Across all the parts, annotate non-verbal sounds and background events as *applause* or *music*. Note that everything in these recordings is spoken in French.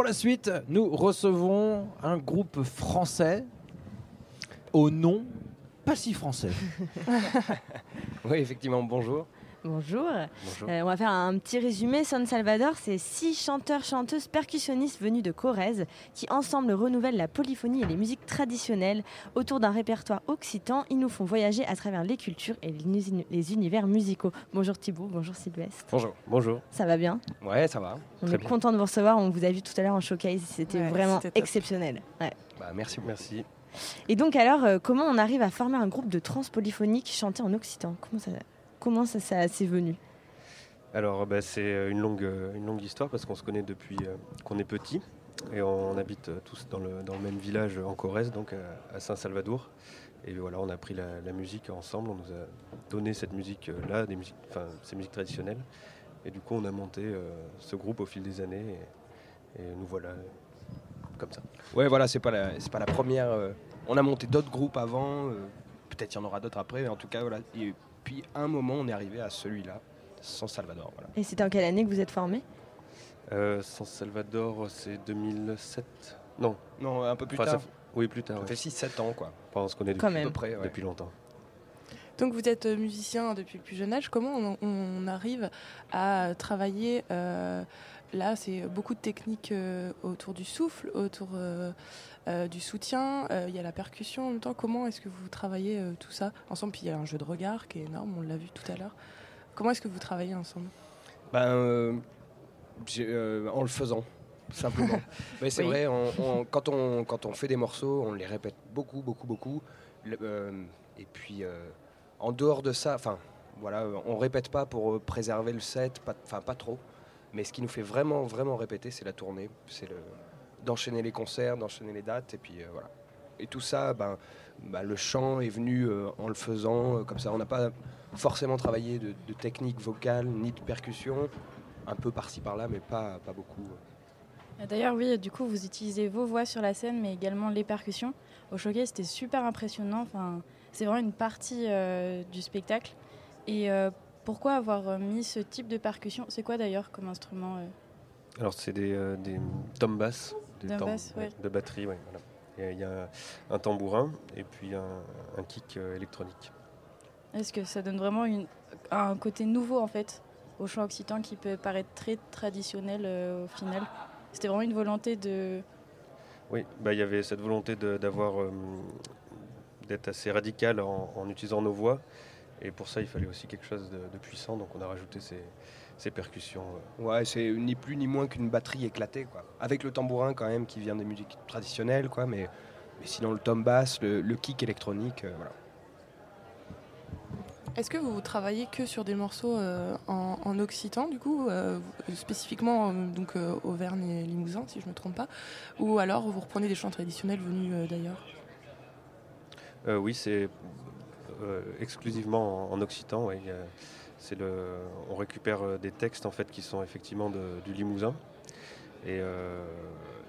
Pour la suite, nous recevons un groupe français au nom pas si français. *laughs* oui, effectivement, bonjour. Bonjour. Euh, on va faire un petit résumé. San Salvador, c'est six chanteurs, chanteuses, percussionnistes venus de Corrèze qui ensemble renouvellent la polyphonie et les musiques traditionnelles autour d'un répertoire occitan. Ils nous font voyager à travers les cultures et les univers musicaux. Bonjour Thibaut, bonjour Sylvestre. Bonjour, bonjour. Ça va bien? Ouais, ça va. On est content de vous recevoir. On vous a vu tout à l'heure en showcase. C'était vraiment exceptionnel. Bah, merci, merci. Et donc alors, euh, comment on arrive à former un groupe de trans polyphonique chanté en occitan? Comment ça Comment ça, s'est venu? Alors, bah, c'est euh, une longue, euh, une longue histoire parce qu'on se connaît depuis euh, qu'on est petit et on, habite tous dans le, dans le, même village en Corrèze, donc à, Saint-Salvador. Et voilà, on a pris la, musique ensemble, on nous a donné cette musique-là, des musiques, enfin, ces musiques traditionnelles. Et du coup, on a monté ce groupe au fil des années et, nous voilà comme ça. Ouais, voilà, c'est pas la, c'est pas la première. on a monté d'autres groupes avant, peut-être il y en aura d'autres après, mais en tout cas, voilà. Puis un moment, on est arrivé à celui-là, San Salvador. Et c'était en quelle année que vous êtes formé? Euh, San Salvador, c'est 2007. Non. Non, un peu plus tard. Oui, plus tard. Ça fait 6-7 ans, quoi. Parce qu'on est depuis, près, depuis longtemps. Donc vous êtes musicien depuis le plus jeune âge. Comment on, arrive à travailler euh, Là, c'est beaucoup de techniques euh, autour du souffle, autour euh, euh, du soutien. Il y a la percussion en même temps. Comment est-ce que vous travaillez tout ça ensemble? Puis il y a un jeu de regard qui est énorme, on l'a vu tout à l'heure. Comment est-ce que vous travaillez ensemble? Ben, En le faisant, simplement. *laughs* Mais c'est vrai, quand, on, quand on fait des morceaux, on les répète beaucoup, beaucoup, beaucoup. et puis, en dehors de ça, enfin, voilà, on répète pas pour préserver le set, enfin, pas trop. Mais ce qui nous fait vraiment, vraiment répéter, c'est la tournée. C'est d'enchaîner les concerts, d'enchaîner les dates. Et puis euh, voilà. Et tout ça, ben, ben, le chant est venu euh, en le faisant euh, comme ça. On n'a pas forcément travaillé de, technique vocale ni de percussion. Un peu par-ci par-là, mais pas, pas beaucoup. D'ailleurs, oui, du coup, vous utilisez vos voix sur la scène, mais également les percussions. Au Choquet, c'était super impressionnant. Enfin, c'est vraiment une partie du spectacle. Et pourquoi avoir euh, mis ce type de percussion? C'est quoi d'ailleurs comme instrument euh? Alors c'est des, euh, des tomes basses, des de batterie. Il y a un tambourin et puis un, kick électronique. Est-ce que ça donne vraiment une, un côté nouveau en fait au chant occitan qui peut paraître très traditionnel au final? C'était vraiment une volonté de... Oui, bah, il y avait cette volonté d'avoir d'être assez radical en, en, utilisant nos voix et pour ça, il fallait aussi quelque chose de, puissant, donc on a rajouté ces, percussions. Euh. Ouais, c'est ni plus ni moins qu'une batterie éclatée, quoi. Avec le tambourin quand même, qui vient des musiques traditionnelles, quoi, mais, mais sinon le tom bass, le, kick électronique, euh, voilà. Est-ce que vous travaillez que sur des morceaux euh, en, occitan, du coup, spécifiquement donc Auvergne et Limousin, si je ne me trompe pas, ou alors vous reprenez des chants traditionnels venus d'ailleurs? Oui, c'est exclusivement en, occitan. Ouais. C'est le, on récupère euh, des textes en fait qui sont effectivement du Limousin et, euh,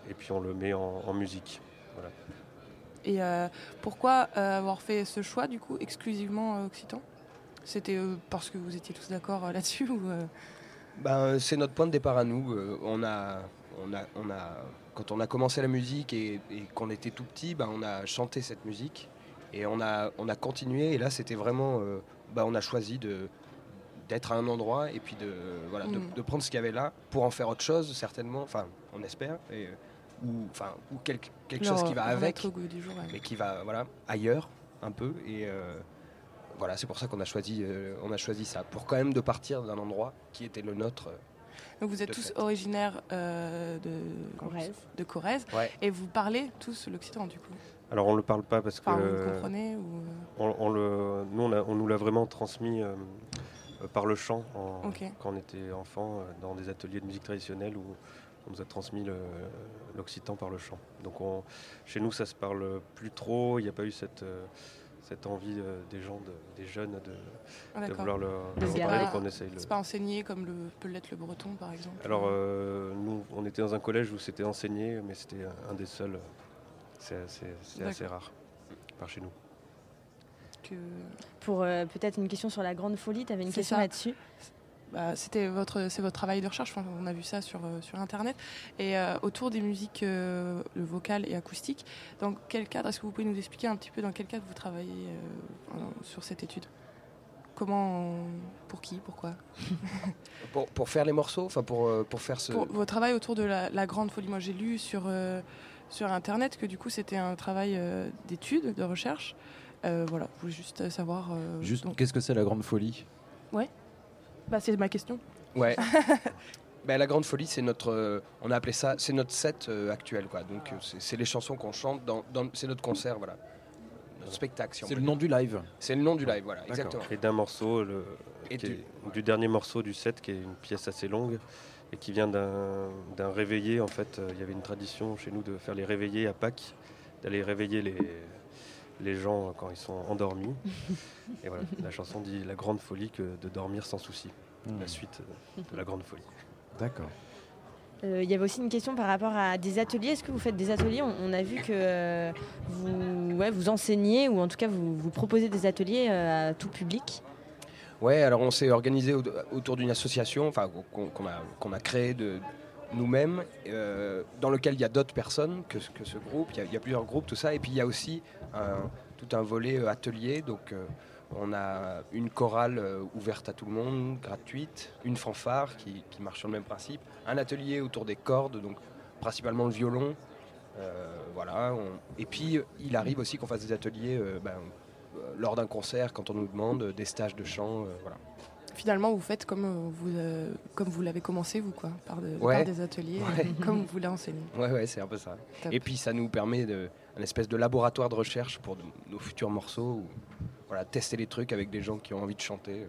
et puis on le met en, musique. Voilà. Et pourquoi avoir fait ce choix du coup exclusivement occitan? C'était parce que vous étiez tous d'accord là-dessus ou ben, c'est notre point de départ à nous. on a, on a, on a, quand on a commencé la musique et, et qu'on était tout petit, ben, on a chanté cette musique. Et on a, on a continué, et là, c'était vraiment. Euh, bah, on a choisi de d'être à un endroit et puis de, voilà, de, mm. prendre ce qu'il y avait là pour en faire autre chose, certainement, enfin, on espère, et, ou, enfin, ou quelque, quelque chose qui va avec, mais qui va voilà, ailleurs un peu. Et euh, voilà, c'est pour ça qu'on a, choisi, euh, on a choisi ça, pour quand même de partir d'un endroit qui était le nôtre. Donc vous êtes tous originaires de Corrèze, de Corrèze et vous parlez tous l'occitan du coup alors on ne le parle pas parce que... Vous comprenez on, le, Nous, on, nous l'a vraiment transmis euh, par le chant quand on était enfant euh, dans des ateliers de musique traditionnelle où on nous a transmis l'occitan par le chant. Donc chez nous, ça se parle plus trop. Il n'y a pas eu cette, euh, cette envie des gens, des jeunes, de, ah, vouloir le, parler. qu'on essaye. C'est pas enseigné comme le, peut l'être le breton, par exemple Alors nous, on était dans un collège où c'était enseigné, mais c'était un des seuls c'est assez, rare par chez nous. Pour euh, peut-être une question sur la grande folie, tu avais une question là-dessus bah, c'était votre, c'est votre travail de recherche. on a vu ça sur, sur Internet. Et autour des musiques vocales et acoustiques, dans quel cadre Est-ce que vous pouvez nous expliquer un petit peu dans quel cadre vous travaillez sur cette étude? Comment, pour qui, pourquoi? *laughs* Pour, pour, faire les morceaux, enfin pour, pour faire ce. Pour votre travail autour de la, la grande folie. Moi, j'ai lu sur sur Internet que du coup c'était un travail euh, d'étude, de recherche. Euh, voilà, je voulais juste savoir. Euh, juste, qu'est-ce que c'est la grande folie? Ouais, bah, c'est ma question. Ouais. *laughs* ben, la grande folie, c'est notre, on a appelé ça, c'est notre set actuel, quoi. Donc c'est les chansons qu'on chante dans, c'est notre concert, voilà, notre spectacle. c'est le nom du live. C'est le nom du live, voilà, exactement. Et d'un morceau, le, du dernier morceau du set, qui est une pièce assez longue et qui vient d'un réveillé. En fait, euh, il y avait une tradition chez nous de faire les réveillés à Pâques, d'aller réveiller les, les gens quand ils sont endormis. *laughs* et voilà, la chanson dit la grande folie que de dormir sans souci. La hmm. suite de la grande folie. D'accord. Euh, il y avait aussi une question par rapport à des ateliers. Est-ce que vous faites des ateliers? On, a vu que euh, vous, ouais, vous enseignez ou en tout cas vous, vous proposez des ateliers à tout public. Ouais, alors on s'est organisé autour d'une association enfin, qu'on a, a créée de nous-mêmes, euh, dans lequel il y a d'autres personnes que, que ce groupe. Il y, a, plusieurs groupes, tout ça. Et puis il y a aussi tout un volet euh, atelier. Donc euh, on a une chorale ouverte à tout le monde, gratuite, une fanfare qui, marche sur le même principe, un atelier autour des cordes, donc principalement le violon. voilà. Et puis il arrive aussi qu'on fasse des ateliers ben, lors d'un concert, quand on nous demande des stages de chant. Euh, voilà. Finalement, vous faites comme euh, vous, comme vous l'avez commencé, vous, quoi, par, des ateliers, comme vous l'enseignez. *laughs* Ouais, ouais, c'est un peu ça. Et puis, ça nous permet de, un espèce de laboratoire de recherche pour nos futurs morceaux, ou, voilà, tester les trucs avec des gens qui ont envie de chanter.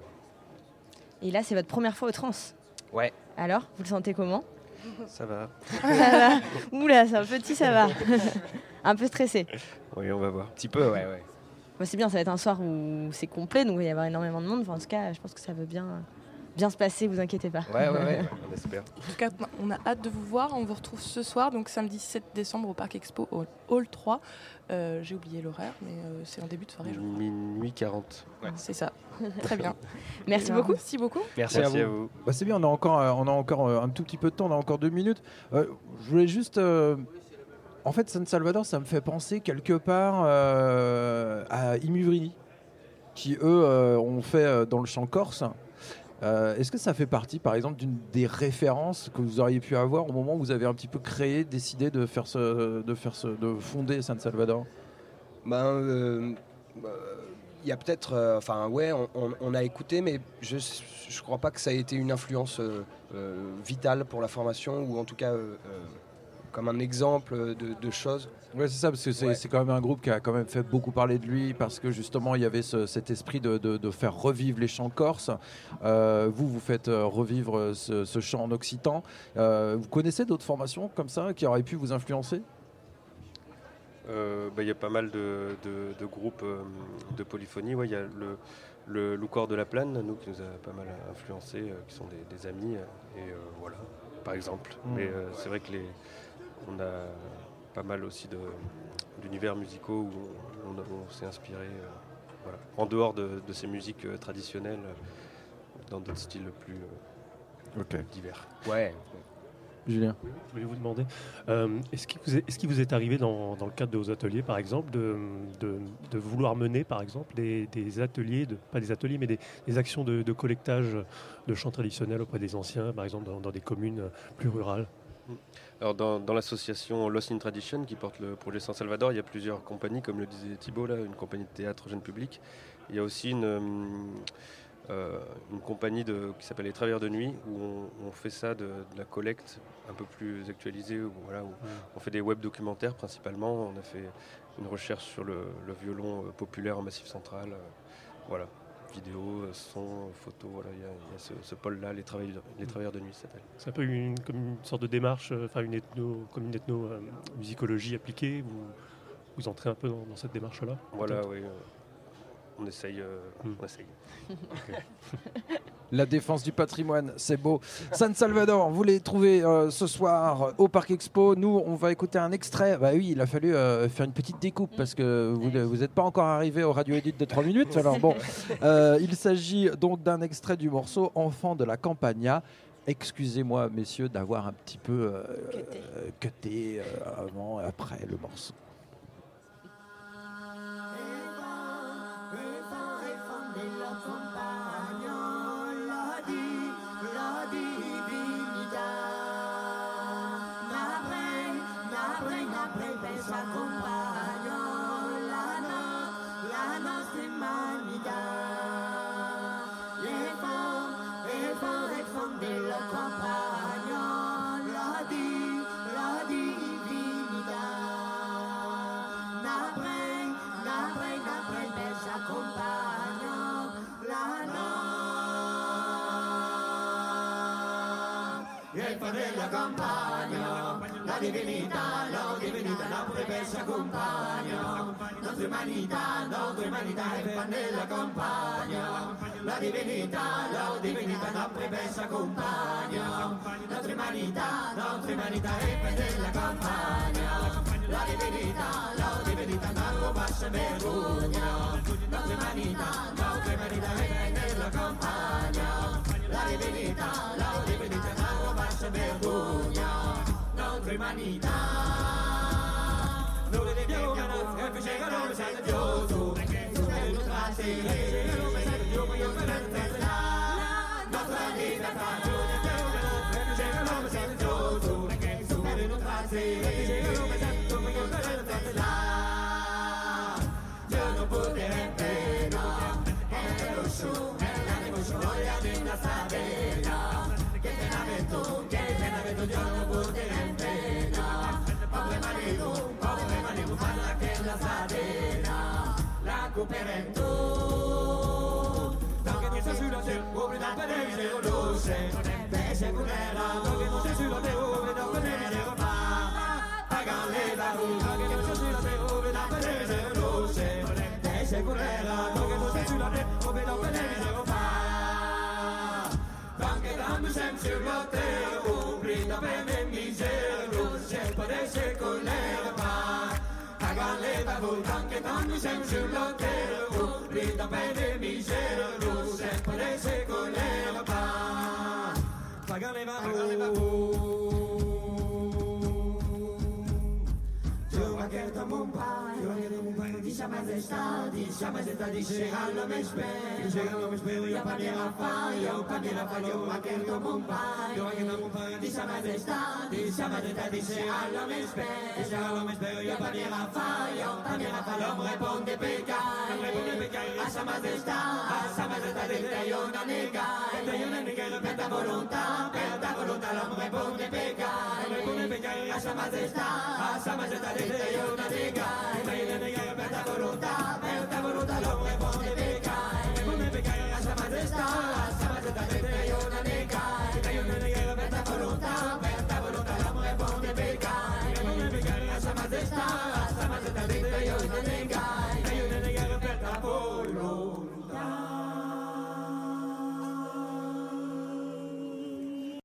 Et là, c'est votre première fois au trans Ouais. Alors, vous le sentez comment? Ça va. ça va. Oula, c'est un petit, ça va. *laughs* un peu stressé. Oui, on va voir. Un petit peu, ouais, ouais c'est bien, ça va être un soir où c'est complet, donc il va y avoir énormément de monde. en tout cas, je pense que ça veut bien, bien se passer, vous inquiétez pas. Ouais, ouais, ouais, *laughs* on espère. En tout cas, on a hâte de vous voir. On vous retrouve ce soir, donc samedi 7 décembre au Parc Expo, au Hall 3. Euh, j'ai oublié l'horaire, mais euh, c'est en début de soirée. Minuit 40. C'est ça. Très bien. *laughs* Merci beaucoup. Merci beaucoup. Merci, à vous. Bah, c'est bien, on a encore, euh, on a encore un tout petit peu de temps, on a encore deux minutes. je voulais juste en fait, San Salvador, ça me fait penser quelque part euh, à Imuvrini, qui eux euh, ont fait euh, dans le champ corse. Est-ce que ça fait partie, par exemple, d'une des références que vous auriez pu avoir au moment où vous avez un petit peu créé, décidé de faire ce, de faire ce, de fonder San Salvador? Ben, il y a peut-être, enfin ouais, on, a écouté, mais je ne crois pas que ça ait été une influence vitale pour la formation ou en tout cas comme un exemple de, choses. Oui, c'est ça, parce que c'est quand même un groupe qui a quand même fait beaucoup parler de lui, parce que justement, il y avait cet esprit de, faire revivre les chants corses. Euh, vous, vous faites euh, revivre ce, chant en occitan. Euh, vous connaissez d'autres formations comme ça qui auraient pu vous influencer? Bah, il y a pas mal de, groupes de polyphonie. Il y a le, le Loucor de la Plane, nous, qui nous a pas mal influencé, qui sont des, amis, et voilà, par exemple. Hmm. Mais c'est vrai que les, on a pas mal aussi d'univers musicaux où on, s'est inspiré euh, en dehors de, ces musiques euh, traditionnelles, euh, dans d'autres styles plus divers. Ouais. Julien Je voulais vous demander, est-ce qu'il vous, est, vous est arrivé dans, le cadre de vos ateliers, par exemple, de, vouloir mener, par exemple, des, ateliers, pas des ateliers, mais des, actions de, collectage de chants traditionnels auprès des anciens, par exemple, dans des communes plus rurales? Alors dans, l'association Lost in Tradition qui porte le projet San Salvador, il y a plusieurs compagnies, comme le disait Thibault, là, une compagnie de théâtre jeune public. Il y a aussi une, euh, une compagnie de, qui s'appelle Les Travailleurs de Nuit, où on, fait ça de, la collecte un peu plus actualisée, où, voilà, où on fait des web documentaires principalement. On a fait une recherche sur le, violon euh, populaire en Massif central. Euh, voilà vidéo, son, photo. Voilà, il y a, ce, pôle-là, les travailleurs, les travailleurs de nuit s'appelle. C'est un peu une, comme une sorte de démarche, euh, enfin une ethno, comme une ethno-musicologie euh, appliquée. Vous, vous entrez un peu dans, cette démarche-là Voilà, oui. On essaye. Hmm. On essaye. *laughs* La défense du patrimoine, c'est beau. San Salvador, vous les trouvez euh, ce soir au Parc Expo. Nous, on va écouter un extrait. Bah oui, il a fallu euh, faire une petite découpe parce que vous n'êtes pas encore arrivé au radio edit de 3 minutes. Alors bon, *laughs* euh, il s'agit donc d'un extrait du morceau Enfant de la Campagna. Excusez-moi, messieurs, d'avoir un petit peu cuté avant et après le morceau. Oh. Della campagna, la divinità, la divinità, la potrebbe compagna, nostra umanità, nostra umanità fan della campagna, la divinità, la divinità, la potrebbe compagna, nostra umanità, nostra umanità fan della campagna, la divinità, la divinità, non lo passa vergogna, nostra umanità, nostra umanità fan della campagna, la divinità, la se vergogna, non l'umanità. Dove le più che non è più cieco non sei un trattere. kooperen tu. Danke che sei sulla te, uomo da vedere o lo se. Danke che sei sulla te, uomo da vedere o fa. Pagale la danke che sei sulla te, uomo da vedere o lo se. Te sei vulera, danke che sei sulla te, uomo da vedere. Danke da ambusem sulla te, uomo da neighborhood, tanke tanni sem skylla teillä, uhrita pandemi seuruu, seppale sekoileva paa. Pagaleva jamais estadi, jamais estadi, llegando me espero, llegando me espero, y a panela falla, o panela falló, aquel como un pai, yo aquel como un pai, jamais estadi, jamais estadi, llegando me espero, llegando me espero, y a panela falla, o panela falló, me responde pecar, me responde pecar, a jamais estadi, a jamais estadi, te yo no negai, te yo no negai, peta voluntad, peta voluntad, me responde pecar, me responde pecar, a jamais estadi, a jamais estadi, te yo